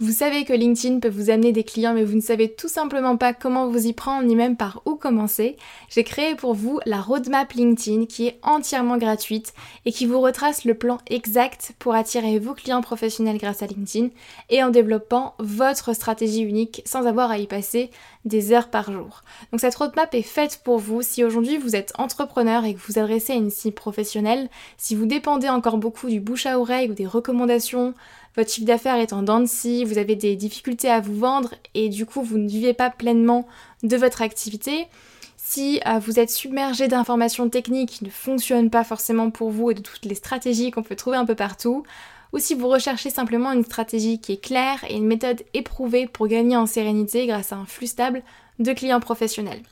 Vous savez que LinkedIn peut vous amener des clients mais vous ne savez tout simplement pas comment vous y prendre ni même par où commencer. J'ai créé pour vous la roadmap LinkedIn qui est entièrement gratuite et qui vous retrace le plan exact pour attirer vos clients professionnels grâce à LinkedIn et en développant votre stratégie unique sans avoir à y passer des heures par jour. Donc cette roadmap est faite pour vous si aujourd'hui vous êtes entrepreneur et que vous adressez à une cible professionnelle, si vous dépendez encore beaucoup du bouche à oreille ou des recommandations votre chiffre d'affaires est en dents de scie, vous avez des difficultés à vous vendre et du coup vous ne vivez pas pleinement de votre activité. Si euh, vous êtes submergé d'informations techniques qui ne fonctionnent pas forcément pour vous et de toutes les stratégies qu'on peut trouver un peu partout, ou si vous recherchez simplement une stratégie qui est claire et une méthode éprouvée pour gagner en sérénité grâce à un flux stable de clients professionnels.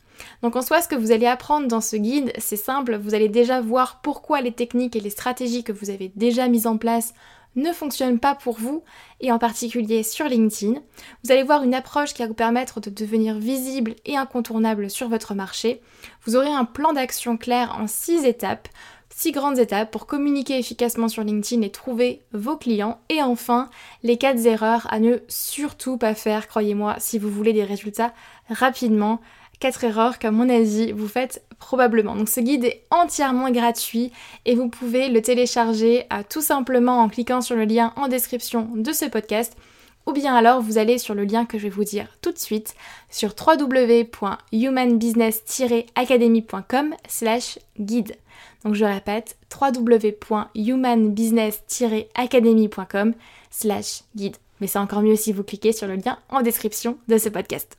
Donc en soi, ce que vous allez apprendre dans ce guide, c'est simple, vous allez déjà voir pourquoi les techniques et les stratégies que vous avez déjà mises en place ne fonctionne pas pour vous, et en particulier sur LinkedIn. Vous allez voir une approche qui va vous permettre de devenir visible et incontournable sur votre marché. Vous aurez un plan d'action clair en 6 étapes, 6 grandes étapes pour communiquer efficacement sur LinkedIn et trouver vos clients. Et enfin, les 4 erreurs à ne surtout pas faire, croyez-moi, si vous voulez des résultats rapidement. 4 erreurs qu'à mon avis vous faites probablement. Donc ce guide est entièrement gratuit et vous pouvez le télécharger à, tout simplement en cliquant sur le lien en description de ce podcast ou bien alors vous allez sur le lien que je vais vous dire tout de suite sur www.humanbusiness-academy.com slash guide. Donc je répète www.humanbusiness-academy.com slash guide. Mais c'est encore mieux si vous cliquez sur le lien en description de ce podcast.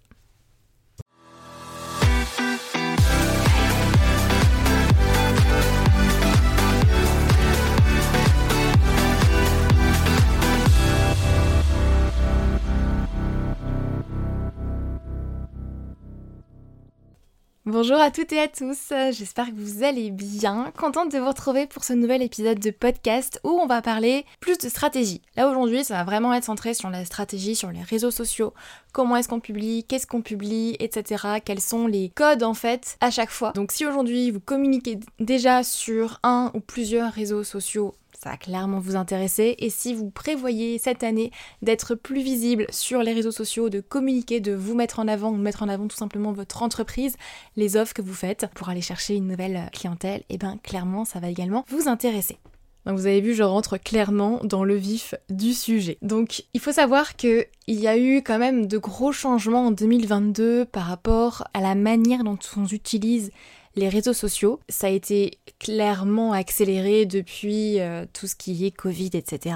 Bonjour à toutes et à tous, j'espère que vous allez bien. Contente de vous retrouver pour ce nouvel épisode de podcast où on va parler plus de stratégie. Là aujourd'hui ça va vraiment être centré sur la stratégie, sur les réseaux sociaux, comment est-ce qu'on publie, qu'est-ce qu'on publie, etc. Quels sont les codes en fait à chaque fois. Donc si aujourd'hui vous communiquez déjà sur un ou plusieurs réseaux sociaux ça va clairement vous intéresser. Et si vous prévoyez cette année d'être plus visible sur les réseaux sociaux, de communiquer, de vous mettre en avant ou mettre en avant tout simplement votre entreprise, les offres que vous faites pour aller chercher une nouvelle clientèle, et eh bien clairement ça va également vous intéresser. Donc vous avez vu, je rentre clairement dans le vif du sujet. Donc il faut savoir que il y a eu quand même de gros changements en 2022 par rapport à la manière dont on utilise les réseaux sociaux. Ça a été clairement accéléré depuis euh, tout ce qui est Covid, etc.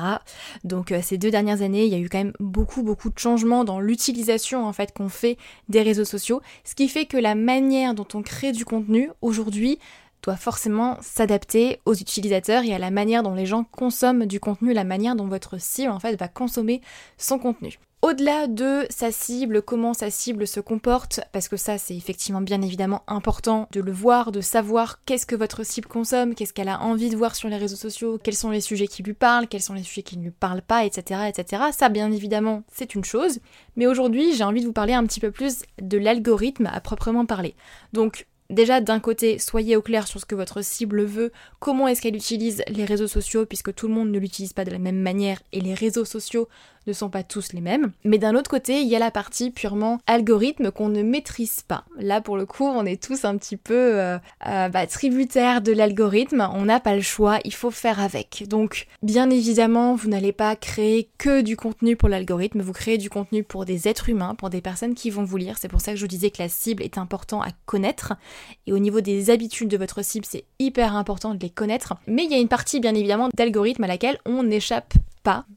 Donc euh, ces deux dernières années, il y a eu quand même beaucoup beaucoup de changements dans l'utilisation en fait qu'on fait des réseaux sociaux, ce qui fait que la manière dont on crée du contenu aujourd'hui doit forcément s'adapter aux utilisateurs et à la manière dont les gens consomment du contenu, la manière dont votre cible en fait va consommer son contenu. Au-delà de sa cible, comment sa cible se comporte, parce que ça c'est effectivement bien évidemment important de le voir, de savoir qu'est-ce que votre cible consomme, qu'est-ce qu'elle a envie de voir sur les réseaux sociaux, quels sont les sujets qui lui parlent, quels sont les sujets qui ne lui parlent pas, etc. etc. Ça bien évidemment c'est une chose, mais aujourd'hui j'ai envie de vous parler un petit peu plus de l'algorithme à proprement parler. Donc Déjà, d'un côté, soyez au clair sur ce que votre cible veut, comment est-ce qu'elle utilise les réseaux sociaux, puisque tout le monde ne l'utilise pas de la même manière, et les réseaux sociaux ne sont pas tous les mêmes. Mais d'un autre côté, il y a la partie purement algorithme qu'on ne maîtrise pas. Là, pour le coup, on est tous un petit peu euh, euh, bah, tributaires de l'algorithme. On n'a pas le choix, il faut faire avec. Donc, bien évidemment, vous n'allez pas créer que du contenu pour l'algorithme. Vous créez du contenu pour des êtres humains, pour des personnes qui vont vous lire. C'est pour ça que je vous disais que la cible est important à connaître. Et au niveau des habitudes de votre cible, c'est hyper important de les connaître. Mais il y a une partie, bien évidemment, d'algorithme à laquelle on échappe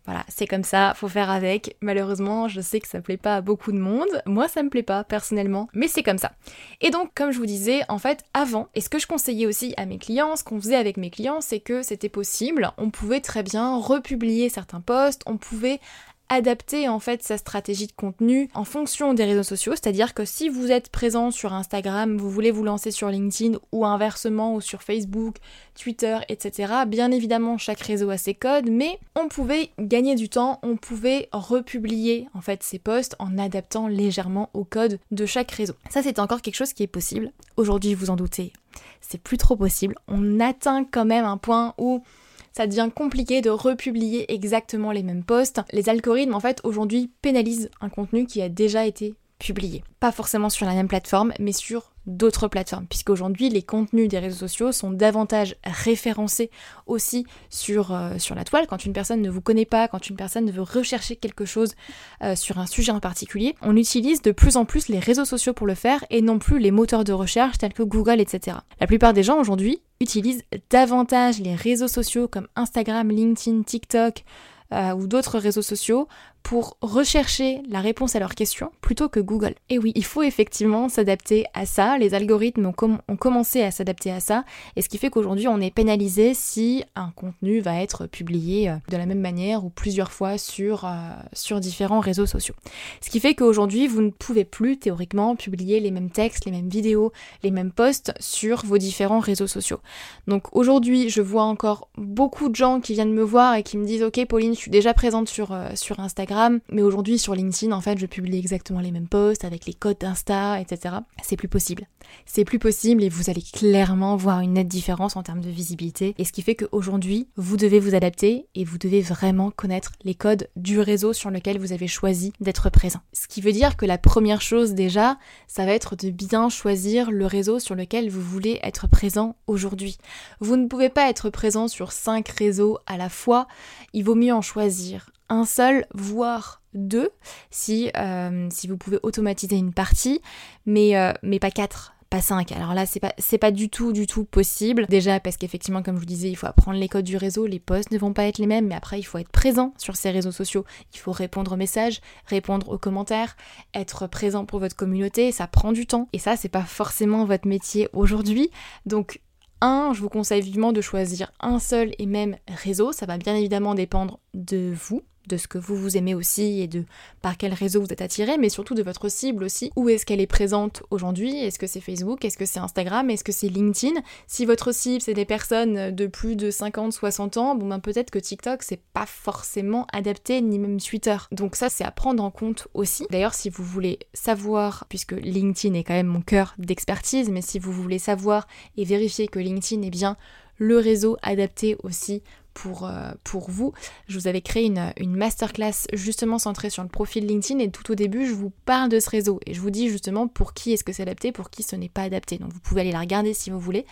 voilà, c'est comme ça, faut faire avec. Malheureusement, je sais que ça plaît pas à beaucoup de monde. Moi, ça me plaît pas personnellement, mais c'est comme ça. Et donc, comme je vous disais, en fait, avant, et ce que je conseillais aussi à mes clients, ce qu'on faisait avec mes clients, c'est que c'était possible. On pouvait très bien republier certains posts, on pouvait adapter en fait sa stratégie de contenu en fonction des réseaux sociaux, c'est-à-dire que si vous êtes présent sur Instagram, vous voulez vous lancer sur LinkedIn ou inversement ou sur Facebook, Twitter, etc. Bien évidemment, chaque réseau a ses codes, mais on pouvait gagner du temps, on pouvait republier en fait ces posts en adaptant légèrement au code de chaque réseau. Ça, c'est encore quelque chose qui est possible. Aujourd'hui, vous en doutez, c'est plus trop possible. On atteint quand même un point où ça devient compliqué de republier exactement les mêmes posts. Les algorithmes, en fait, aujourd'hui pénalisent un contenu qui a déjà été publié. Pas forcément sur la même plateforme, mais sur d'autres plateformes, puisqu'aujourd'hui les contenus des réseaux sociaux sont davantage référencés aussi sur, euh, la toile. Quand une personne ne vous connaît pas, quand une personne veut rechercher quelque chose euh, sur un sujet en particulier, on utilise de plus en plus les réseaux sociaux pour le faire et non plus les moteurs de recherche tels que Google, etc. La plupart des gens aujourd'hui utilisent davantage les réseaux sociaux comme Instagram, LinkedIn, TikTok, euh, ou d'autres réseaux sociaux pour rechercher la réponse à leurs questions plutôt que Google. Et oui, il faut effectivement s'adapter à ça. Les algorithmes ont, commencé à s'adapter à ça, et ce qui fait qu'aujourd'hui on est pénalisé si un contenu va être publié euh, de la même manière ou plusieurs fois sur, euh, sur différents réseaux sociaux. Ce qui fait qu'aujourd'hui vous ne pouvez plus théoriquement publier les mêmes textes, les mêmes vidéos, les mêmes posts sur vos différents réseaux sociaux. Donc aujourd'hui je vois encore beaucoup de gens qui viennent me voir et qui me disent ok Pauline je suis déjà présente sur, euh, sur Instagram mais aujourd'hui sur LinkedIn, en fait, je publie exactement les mêmes posts avec les codes d'Insta, etc. C'est plus possible. C'est plus possible et vous allez clairement voir une nette différence en termes de visibilité. Et ce qui fait qu'aujourd'hui, vous devez vous adapter et vous devez vraiment connaître les codes du réseau sur lequel vous avez choisi d'être présent. Ce qui veut dire que la première chose déjà, ça va être de bien choisir le réseau sur lequel vous voulez être présent aujourd'hui. Vous ne pouvez pas être présent sur cinq réseaux à la fois. Il vaut mieux en choisir un seul, voire deux, si, euh, si vous pouvez automatiser une partie, mais, euh, mais pas quatre pas cinq. Alors là, c'est pas, pas du tout, du tout possible. Déjà parce qu'effectivement, comme je vous disais, il faut apprendre les codes du réseau, les posts ne vont pas être les mêmes, mais après, il faut être présent sur ces réseaux sociaux. Il faut répondre aux messages, répondre aux commentaires, être présent pour votre communauté, ça prend du temps. Et ça, c'est pas forcément votre métier aujourd'hui. Donc, un, je vous conseille vivement de choisir un seul et même réseau. Ça va bien évidemment dépendre de vous, de ce que vous vous aimez aussi et de par quel réseau vous êtes attiré, mais surtout de votre cible aussi. Où est-ce qu'elle est présente aujourd'hui? Est-ce que c'est Facebook? Est-ce que c'est Instagram? Est-ce que c'est LinkedIn? Si votre cible c'est des personnes de plus de 50, 60 ans, bon ben peut-être que TikTok c'est pas forcément adapté, ni même Twitter. Donc ça c'est à prendre en compte aussi. D'ailleurs si vous voulez savoir, puisque LinkedIn est quand même mon cœur d'expertise, mais si vous voulez savoir et vérifier que LinkedIn est bien le réseau adapté aussi pour, euh, pour vous. Je vous avais créé une, une, masterclass justement centrée sur le profil LinkedIn et tout au début je vous parle de ce réseau et je vous dis justement pour qui est-ce que c'est adapté, pour qui ce n'est pas adapté. Donc vous pouvez aller la regarder si vous voulez.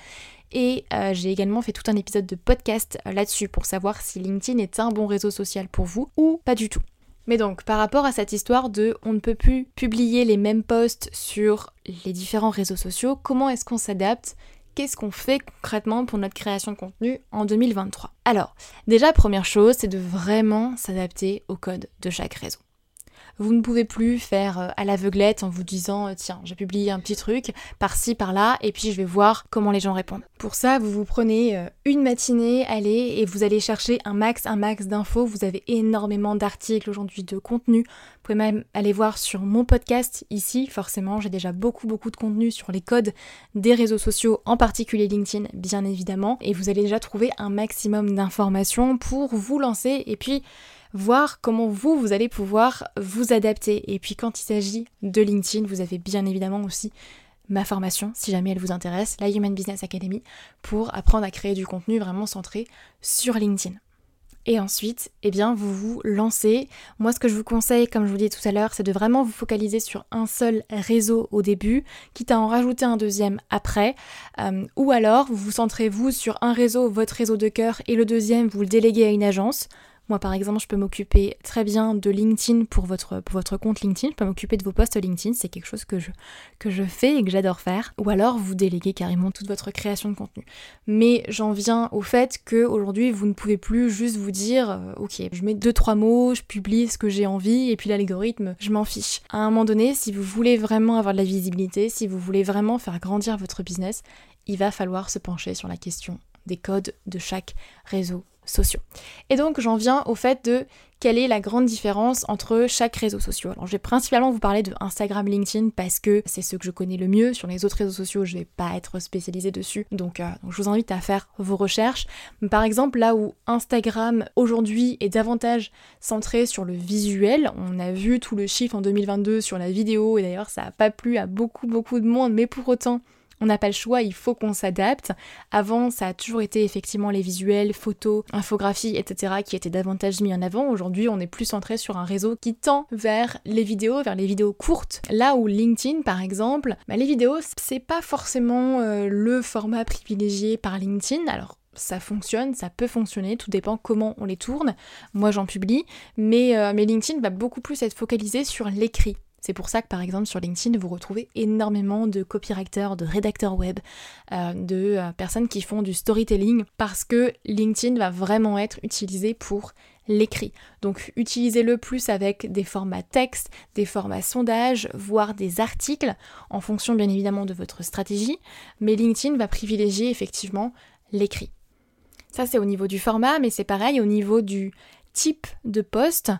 Et euh, j'ai également fait tout un épisode de podcast euh, là-dessus pour savoir si LinkedIn est un bon réseau social pour vous ou pas du tout. Mais donc, par rapport à cette histoire de on ne peut plus publier les mêmes posts sur les différents réseaux sociaux, comment est-ce qu'on s'adapte qu'est-ce qu'on fait concrètement pour notre création de contenu en 2023 Alors, déjà, première chose, c'est de vraiment s'adapter au code de chaque réseau. Vous ne pouvez plus faire euh, à l'aveuglette en vous disant euh, tiens, j'ai publié un petit truc par-ci, par-là, et puis je vais voir comment les gens répondent. Pour ça, vous vous prenez euh, une matinée, allez, et vous allez chercher un max, un max d'infos. Vous avez énormément d'articles aujourd'hui, de contenu. Vous pouvez même aller voir sur mon podcast ici, forcément, j'ai déjà beaucoup, beaucoup de contenu sur les codes des réseaux sociaux, en particulier LinkedIn, bien évidemment, et vous allez déjà trouver un maximum d'informations pour vous lancer, et puis voir comment vous, vous allez pouvoir vous adapter. Et puis quand il s'agit de LinkedIn, vous avez bien évidemment aussi ma formation, si jamais elle vous intéresse, la Human Business Academy, pour apprendre à créer du contenu vraiment centré sur LinkedIn. Et ensuite, eh bien, vous vous lancez. Moi, ce que je vous conseille, comme je vous disais tout à l'heure, c'est de vraiment vous focaliser sur un seul réseau au début, quitte à en rajouter un deuxième après. Euh, ou alors, vous vous centrez vous sur un réseau, votre réseau de cœur, et le deuxième, vous le déléguez à une agence. Moi, par exemple, je peux m'occuper très bien de LinkedIn pour votre, compte LinkedIn. Je peux m'occuper de vos posts LinkedIn. C'est quelque chose que je, que je fais et que j'adore faire. Ou alors, vous déléguez carrément toute votre création de contenu. Mais j'en viens au fait que aujourd'hui, vous ne pouvez plus juste vous dire, euh, ok, je mets deux trois mots, je publie ce que j'ai envie, et puis l'algorithme, je m'en fiche. À un moment donné, si vous voulez vraiment avoir de la visibilité, si vous voulez vraiment faire grandir votre business, il va falloir se pencher sur la question des codes de chaque réseau Et donc j'en viens au fait de quelle est la grande différence entre chaque réseau social. Alors je vais principalement vous parler de Instagram, LinkedIn parce que c'est ce que je connais le mieux. Sur les autres réseaux sociaux, je vais pas être spécialisée dessus. Donc, euh, donc je vous invite à faire vos recherches. Par exemple, là où Instagram aujourd'hui est davantage centré sur le visuel, on a vu tout le chiffre en 2022 sur la vidéo et d'ailleurs ça a pas plu à beaucoup beaucoup de monde, mais pour autant on n'a pas le choix, il faut qu'on s'adapte. Avant, ça a toujours été effectivement les visuels, photos, infographies, etc. qui étaient davantage mis en avant. Aujourd'hui, on est plus centré sur un réseau qui tend vers les vidéos, vers les vidéos courtes. Là où LinkedIn, par exemple, bah, les vidéos, c'est pas forcément euh, le format privilégié par LinkedIn. Alors, ça fonctionne, ça peut fonctionner, tout dépend comment on les tourne. Moi j'en publie, mais, euh, mais LinkedIn va beaucoup plus être focalisé sur l'écrit. C'est pour ça que par exemple sur LinkedIn, vous retrouvez énormément de copywriters, de rédacteurs web, euh, de euh, personnes qui font du storytelling, parce que LinkedIn va vraiment être utilisé pour l'écrit. Donc utilisez-le plus avec des formats texte, des formats sondage, voire des articles, en fonction bien évidemment de votre stratégie, mais LinkedIn va privilégier effectivement l'écrit. Ça c'est au niveau du format, mais c'est pareil au niveau du type de poste.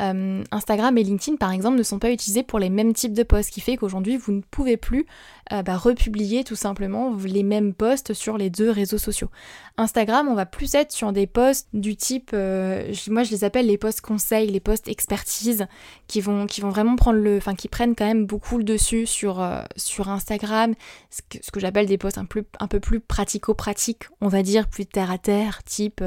Euh, Instagram et LinkedIn, par exemple, ne sont pas utilisés pour les mêmes types de posts, ce qui fait qu'aujourd'hui, vous ne pouvez plus euh, bah, republier tout simplement les mêmes posts sur les deux réseaux sociaux. Instagram, on va plus être sur des posts du type, euh, moi je les appelle les posts conseils, les posts expertise, qui vont, vraiment prendre le, enfin qui prennent quand même beaucoup le dessus sur, Instagram, ce que, j'appelle des posts un, un peu plus pratico-pratiques, on va dire, plus terre à terre, type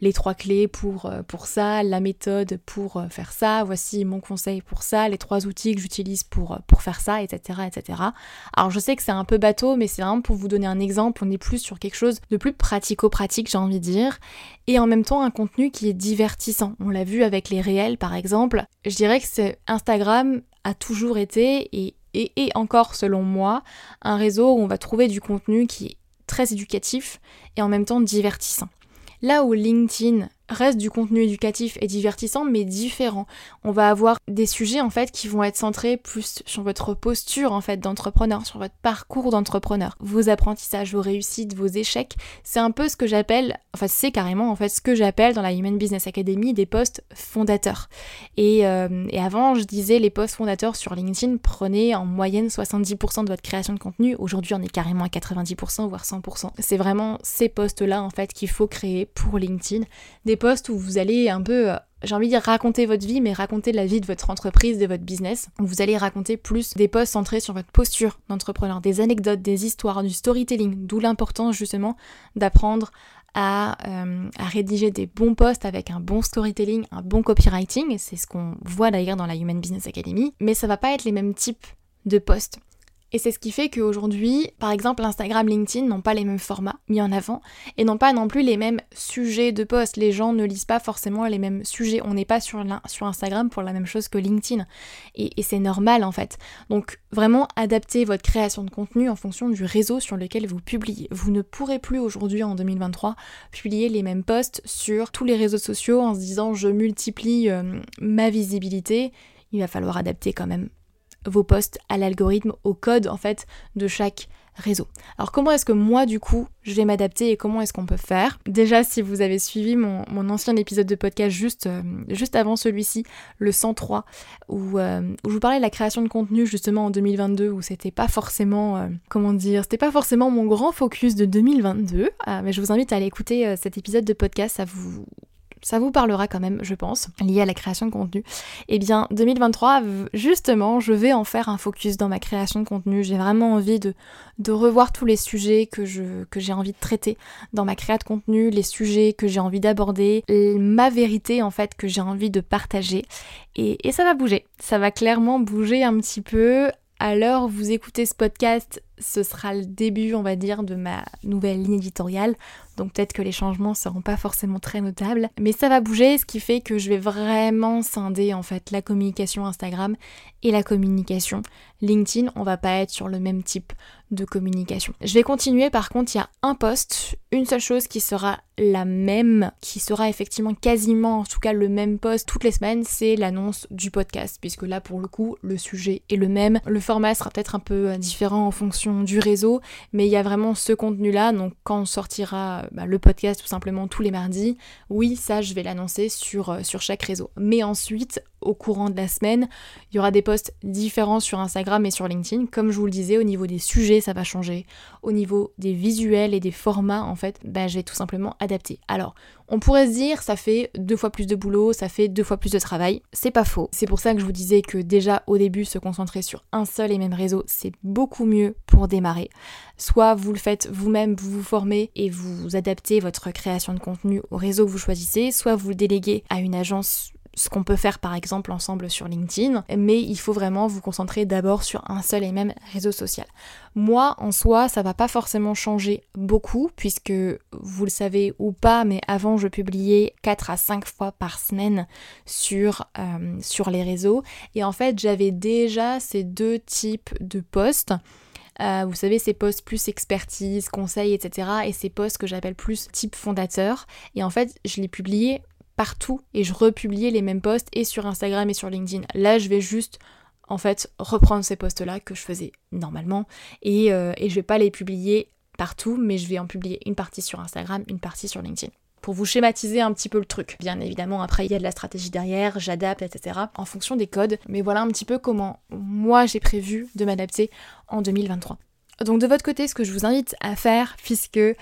les trois clés pour, euh, pour ça, la méthode pour euh, faire ça, voici mon conseil pour ça, les trois outils que j'utilise pour, euh, pour faire ça, etc., etc. Alors je sais que c'est un peu bateau, mais c'est vraiment pour vous donner un exemple, on est plus sur quelque chose de plus pratico-pratique, j'ai envie de dire, et en même temps un contenu qui est divertissant. On l'a vu avec les réels, par exemple. Je dirais que Instagram a toujours été et, et, et encore selon moi un réseau où on va trouver du contenu qui est très éducatif et en même temps divertissant. Là où LinkedIn reste du contenu éducatif et divertissant, mais différent. On va avoir des sujets en fait qui vont être centrés plus sur votre posture en fait d'entrepreneur, sur votre parcours d'entrepreneur, vos apprentissages, vos réussites, vos échecs. C'est un peu ce que j'appelle, enfin c'est carrément en fait ce que j'appelle dans la Human Business Academy des postes fondateurs. Et, euh, avant, je disais les postes fondateurs sur LinkedIn prenaient en moyenne 70% de votre création de contenu. Aujourd'hui, on est carrément à 90% voire 100%. C'est vraiment ces postes-là en fait qu'il faut créer pour LinkedIn. Postes où vous allez un peu, euh, j'ai envie de dire raconter votre vie, mais raconter la vie de votre entreprise, de votre business. Vous allez raconter plus des posts centrés sur votre posture d'entrepreneur, des anecdotes, des histoires, du storytelling, d'où l'importance justement d'apprendre à, euh, à, rédiger des bons posts avec un bon storytelling, un bon copywriting, c'est ce qu'on voit d'ailleurs dans la Human Business Academy, mais ça va pas être les mêmes types de posts. Et c'est ce qui fait qu'aujourd'hui, par exemple, Instagram, LinkedIn n'ont pas les mêmes formats mis en avant et n'ont pas non plus les mêmes sujets de post. Les gens ne lisent pas forcément les mêmes sujets. On n'est pas sur, Instagram pour la même chose que LinkedIn. Et, et c'est normal en fait. Donc vraiment adaptez votre création de contenu en fonction du réseau sur lequel vous publiez. Vous ne pourrez plus aujourd'hui en 2023 publier les mêmes posts sur tous les réseaux sociaux en se disant je multiplie euh, ma visibilité. Il va falloir adapter quand même vos posts à l'algorithme, au code en fait de chaque réseau. Alors comment est-ce que moi du coup je vais m'adapter et comment est-ce qu'on peut faire? Déjà si vous avez suivi mon, ancien épisode de podcast juste, euh, avant celui-ci, le 103, où, euh, où, je vous parlais de la création de contenu justement en 2022, où c'était pas forcément, euh, comment dire, c'était pas forcément mon grand focus de 2022, mais je vous invite à aller écouter cet épisode de podcast, ça vous ça vous parlera quand même, je pense, lié à la création de contenu. Eh bien, 2023, justement, je vais en faire un focus dans ma création de contenu. J'ai vraiment envie de, revoir tous les sujets que, j'ai envie de traiter dans ma création de contenu, les sujets que j'ai envie d'aborder, ma vérité en fait que j'ai envie de partager. Et, ça va bouger. Ça va clairement bouger un petit peu où vous écoutez ce podcast, ce sera le début, on va dire, de ma nouvelle ligne éditoriale. Donc peut-être que les changements seront pas forcément très notables, mais ça va bouger, ce qui fait que je vais vraiment scinder en fait la communication Instagram et la communication LinkedIn. On va pas être sur le même type de communication. Je vais continuer par contre, il y a un post, une seule chose qui sera la même, qui sera effectivement quasiment en tout cas le même post toutes les semaines, c'est l'annonce du podcast, puisque là pour le coup le sujet est le même, le format sera peut-être un peu différent en fonction du réseau, mais il y a vraiment ce contenu là, donc quand on sortira bah, le podcast tout simplement tous les mardis, oui, ça je vais l'annoncer sur, euh, sur chaque réseau. Mais ensuite, au courant de la semaine, il y aura des posts différents sur Instagram et sur LinkedIn. Comme je vous le disais, au niveau des sujets, ça va changer. Au niveau des visuels et des formats, en fait, bah, je tout simplement adapter. Alors, on pourrait se dire, ça fait deux fois plus de boulot, ça fait deux fois plus de travail. C'est pas faux. C'est pour ça que je vous disais que déjà au début, se concentrer sur un seul et même réseau, c'est beaucoup mieux pour démarrer. Soit vous le faites vous-même, vous vous formez et vous adaptez votre création de contenu au réseau que vous choisissez, soit vous le déléguez à une agence ce qu'on peut faire par exemple ensemble sur LinkedIn, mais il faut vraiment vous concentrer d'abord sur un seul et même réseau social. Moi, en soi, ça va pas forcément changer beaucoup, puisque vous le savez ou pas, mais avant je publiais 4 à 5 fois par semaine sur, euh, sur les réseaux, et en fait j'avais déjà ces deux types de posts. Euh, vous savez, ces posts plus expertise, conseils, etc. Et ces posts que j'appelle plus type fondateur. Et en fait, je les publiais partout et je republiais les mêmes posts et sur Instagram et sur LinkedIn. Là, je vais juste en fait reprendre ces posts-là que je faisais normalement et, euh, et je vais pas les publier partout, mais je vais en publier une partie sur Instagram, une partie sur LinkedIn pour vous schématiser un petit peu le truc. Bien évidemment, après, il y a de la stratégie derrière, j'adapte, etc. en fonction des codes. Mais voilà un petit peu comment moi j'ai prévu de m'adapter en 2023. Donc de votre côté, ce que je vous invite à faire, puisque euh,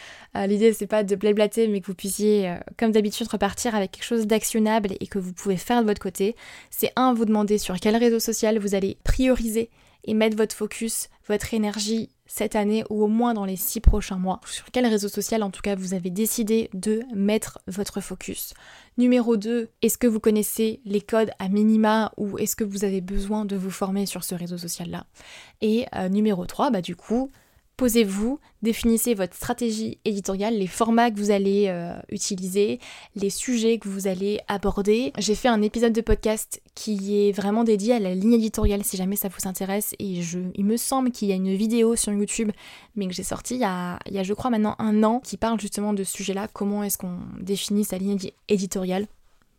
l'idée c'est pas de blablater, mais que vous puissiez, euh, comme d'habitude, repartir avec quelque chose d'actionnable et que vous pouvez faire de votre côté, c'est un, vous demander sur quel réseau social vous allez prioriser et mettre votre focus, votre énergie cette année ou au moins dans les six prochains mois. Sur quel réseau social en tout cas vous avez décidé de mettre votre focus. Numéro 2, est-ce que vous connaissez les codes à minima ou est-ce que vous avez besoin de vous former sur ce réseau social là Et euh, numéro 3, bah du coup, Posez-vous, définissez votre stratégie éditoriale, les formats que vous allez euh, utiliser, les sujets que vous allez aborder. J'ai fait un épisode de podcast qui est vraiment dédié à la ligne éditoriale si jamais ça vous intéresse. Et je, il me semble qu'il y a une vidéo sur YouTube mais que j'ai sortie il il y a je crois maintenant un an qui parle justement de ce sujet-là, comment est-ce qu'on définit sa ligne éditoriale?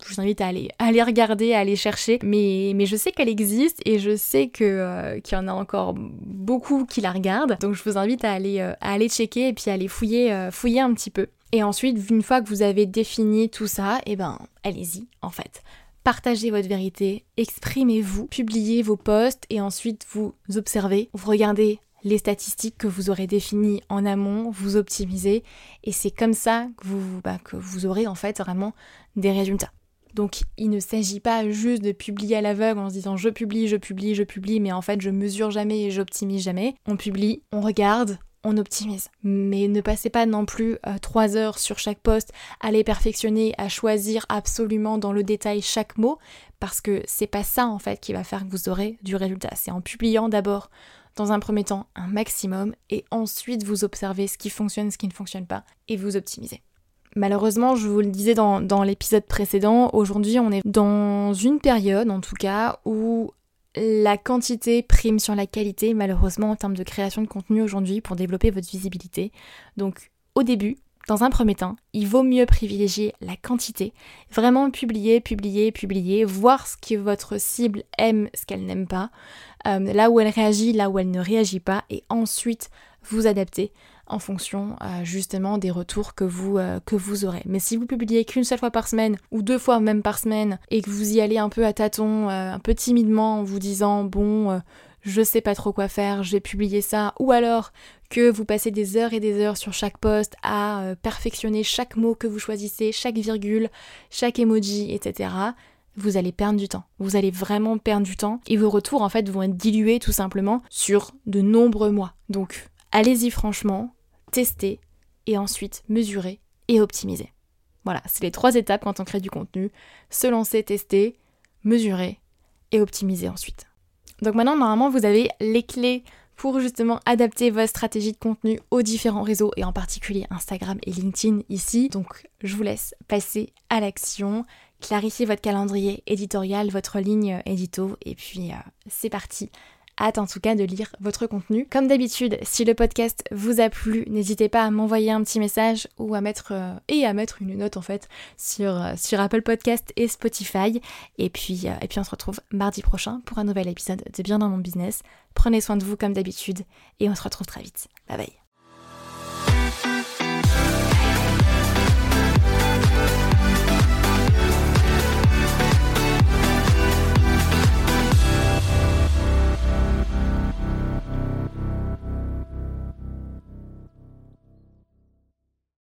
Je vous invite à aller, aller regarder, à aller chercher. Mais, mais je sais qu'elle existe et je sais que, euh, qu'il y en a encore beaucoup qui la regardent. Donc je vous invite à aller, euh, aller checker et puis à aller fouiller, euh, fouiller un petit peu. Et ensuite, une fois que vous avez défini tout ça, et eh ben allez-y en fait. Partagez votre vérité, exprimez-vous, publiez vos posts et ensuite vous observez, vous regardez les statistiques que vous aurez définies en amont, vous optimisez et c'est comme ça que vous, bah, que vous aurez en fait vraiment des résultats. Donc il ne s'agit pas juste de publier à l'aveugle en se disant je publie, je publie, je publie, mais en fait je mesure jamais et j'optimise jamais. On publie, on regarde, on optimise. Mais ne passez pas non plus euh, trois heures sur chaque poste à les perfectionner, à choisir absolument dans le détail chaque mot, parce que c'est pas ça en fait qui va faire que vous aurez du résultat. C'est en publiant d'abord dans un premier temps un maximum et ensuite vous observez ce qui fonctionne, ce qui ne fonctionne pas et vous optimisez. Malheureusement, je vous le disais dans, l'épisode précédent, aujourd'hui on est dans une période en tout cas où la quantité prime sur la qualité, malheureusement en termes de création de contenu aujourd'hui pour développer votre visibilité. Donc au début, dans un premier temps, il vaut mieux privilégier la quantité, vraiment publier, publier, publier, voir ce que votre cible aime, ce qu'elle n'aime pas, euh, là où elle réagit, là où elle ne réagit pas, et ensuite vous adapter en fonction euh, justement des retours que vous, euh, que vous aurez. Mais si vous publiez qu'une seule fois par semaine ou deux fois même par semaine et que vous y allez un peu à tâtons, euh, un peu timidement en vous disant bon je sais pas trop quoi faire, j'ai publié ça, ou alors que vous passez des heures et des heures sur chaque poste à perfectionner chaque mot que vous choisissez, chaque virgule, chaque emoji, etc., vous allez perdre du temps. Vous allez vraiment perdre du temps et vos retours en fait vont être dilués tout simplement sur de nombreux mois. Donc allez-y franchement, tester et ensuite mesurer et optimiser. Voilà, c'est les trois étapes quand on crée du contenu. Se lancer, tester, mesurer et optimiser ensuite. Donc maintenant, normalement, vous avez les clés pour justement adapter votre stratégie de contenu aux différents réseaux et en particulier Instagram et LinkedIn ici. Donc je vous laisse passer à l'action, clarifier votre calendrier éditorial, votre ligne édito et puis euh, c'est parti hâte en tout cas de lire votre contenu. Comme d'habitude, si le podcast vous a plu, n'hésitez pas à m'envoyer un petit message ou à mettre euh, et à mettre une note en fait sur, euh, sur Apple Podcast et Spotify. Et puis, euh, et puis on se retrouve mardi prochain pour un nouvel épisode de Bien dans mon business. Prenez soin de vous comme d'habitude et on se retrouve très vite. Bye bye.